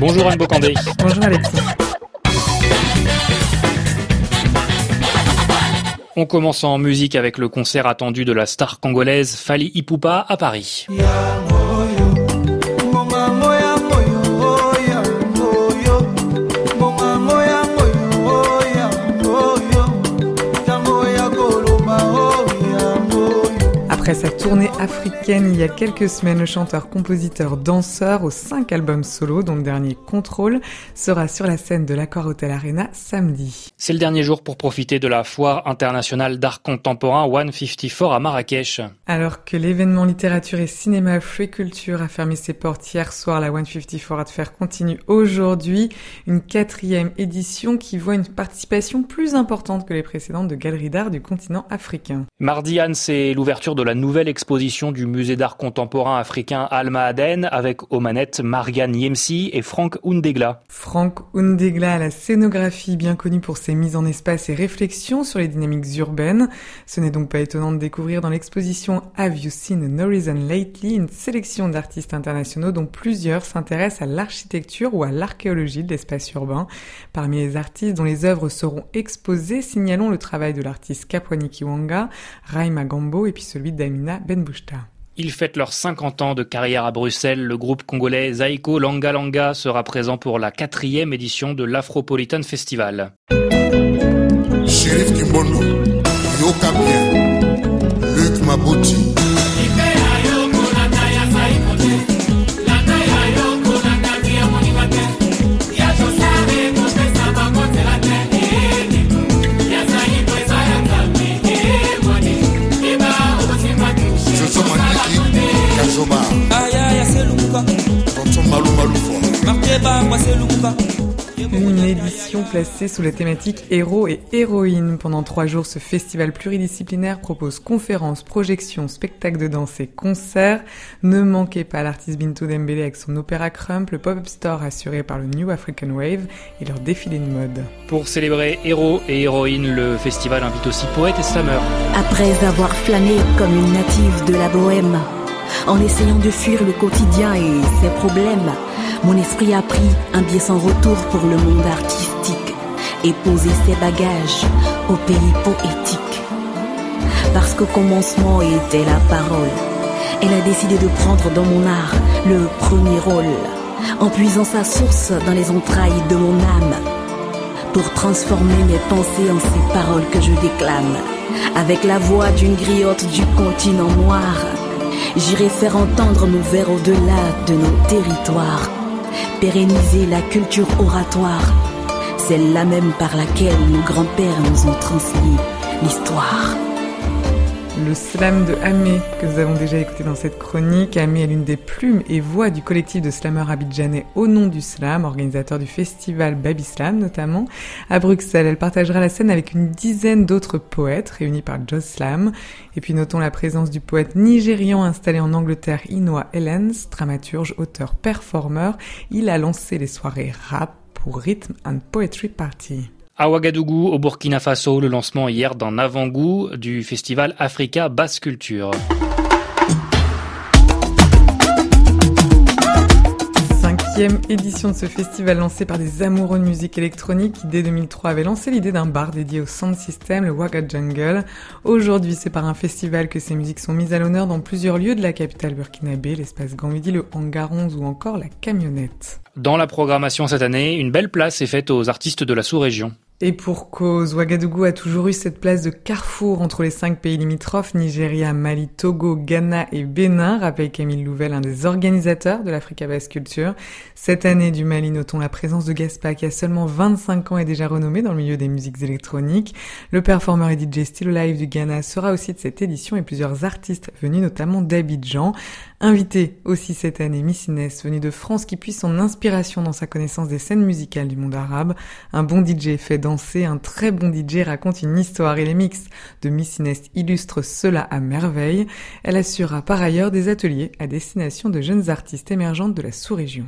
Bonjour Anne Bocandé. Bonjour Alexis. On commence en musique avec le concert attendu de la star congolaise Fali Ipupa à Paris. Après sa tournée africaine il y a quelques semaines, le chanteur, compositeur, danseur aux cinq albums solo, dont le dernier Contrôle, sera sur la scène de l'Accor Hotel Arena samedi. C'est le dernier jour pour profiter de la foire internationale d'art contemporain 154 à Marrakech. Alors que l'événement littérature et cinéma Free Culture a fermé ses portes hier soir, la 154 Art Fair continue aujourd'hui. Une quatrième édition qui voit une participation plus importante que les précédentes de galeries d'art du continent africain. Mardi, Anne, c'est l'ouverture de la nouvelle exposition du musée d'art contemporain africain Alma Aden avec aux manettes Marianne Yemsi et Frank Undegla. Frank Undegla la scénographie bien connue pour ses mises en espace et réflexions sur les dynamiques urbaines. Ce n'est donc pas étonnant de découvrir dans l'exposition Have You Seen an Horizon Lately? une sélection d'artistes internationaux dont plusieurs s'intéressent à l'architecture ou à l'archéologie de l'espace urbain. Parmi les artistes dont les œuvres seront exposées, signalons le travail de l'artiste Kapwani Kiwanga, Raima Gambo et puis celui d'Amina Benbouchta. Ils fêtent leurs 50 ans de carrière à Bruxelles. Le groupe congolais Zaiko Langa Langa sera présent pour la quatrième édition de l'Afropolitan Festival. Sheriff Kimbondo, Yoka bien, Luc Mabouti. Édition placée sous la thématique héros et héroïnes. Pendant trois jours, ce festival pluridisciplinaire propose conférences, projections, spectacles de danse et concerts. Ne manquez pas l'artiste Bintou Dembélé avec son opéra Crump, le pop-up store assuré par le New African Wave et leur défilé de mode. Pour célébrer héros et héroïnes, le festival invite aussi poètes et slammeurs. Après avoir flâné comme une native de la bohème, en essayant de fuir le quotidien et ses problèmes, mon esprit a pris un biais sans retour pour le monde artistique et posé ses bagages au pays poétique. Parce qu'au commencement était la parole, elle a décidé de prendre dans mon art le premier rôle, en puisant sa source dans les entrailles de mon âme, pour transformer mes pensées en ces paroles que je déclame, avec la voix d'une griotte du continent noir. J'irai faire entendre nos vers au-delà de nos territoires, pérenniser la culture oratoire, celle-là même par laquelle nos grands-pères nous ont transmis l'histoire. Le slam de Amé, que nous avons déjà écouté dans cette chronique. Amé est l'une des plumes et voix du collectif de slameurs abidjanais Au nom du slam, organisateur du festival Baby Slam notamment. À Bruxelles, elle partagera la scène avec une dizaine d'autres poètes réunis par Joss Slam. Et puis notons la présence du poète nigérian installé en Angleterre, Inoa Ellens, dramaturge, auteur, performeur. Il a lancé les soirées rap pour Rhythm and Poetry Party. À Ouagadougou, au Burkina Faso, le lancement hier d'un avant-goût du festival Africa Basse Culture. Cinquième édition de ce festival lancé par des amoureux de musique électronique qui dès 2003 avaient lancé l'idée d'un bar dédié au sound system, le Ouaga Jungle. Aujourd'hui, c'est par un festival que ces musiques sont mises à l'honneur dans plusieurs lieux de la capitale burkinabé, l'espace Gambidi, le Hangar 11 ou encore la camionnette. Dans la programmation cette année, une belle place est faite aux artistes de la sous-région. Et pour cause, Ouagadougou a toujours eu cette place de carrefour entre les cinq pays limitrophes, Nigeria, Mali, Togo, Ghana et Bénin, rappelle Camille Louvel, un des organisateurs de l'Africa Basse Culture. Cette année du Mali, notons la présence de Gaspa, qui a seulement 25 ans et déjà renommé dans le milieu des musiques électroniques. Le performeur et DJ Still Live du Ghana sera aussi de cette édition et plusieurs artistes venus notamment d'Abidjan. Invité aussi cette année, Miss Inès, venue de France, qui puise son inspiration dans sa connaissance des scènes musicales du monde arabe. Un bon DJ fait un très bon DJ raconte une histoire et les mix de Miss illustrent cela à merveille. Elle assurera par ailleurs des ateliers à destination de jeunes artistes émergentes de la sous-région.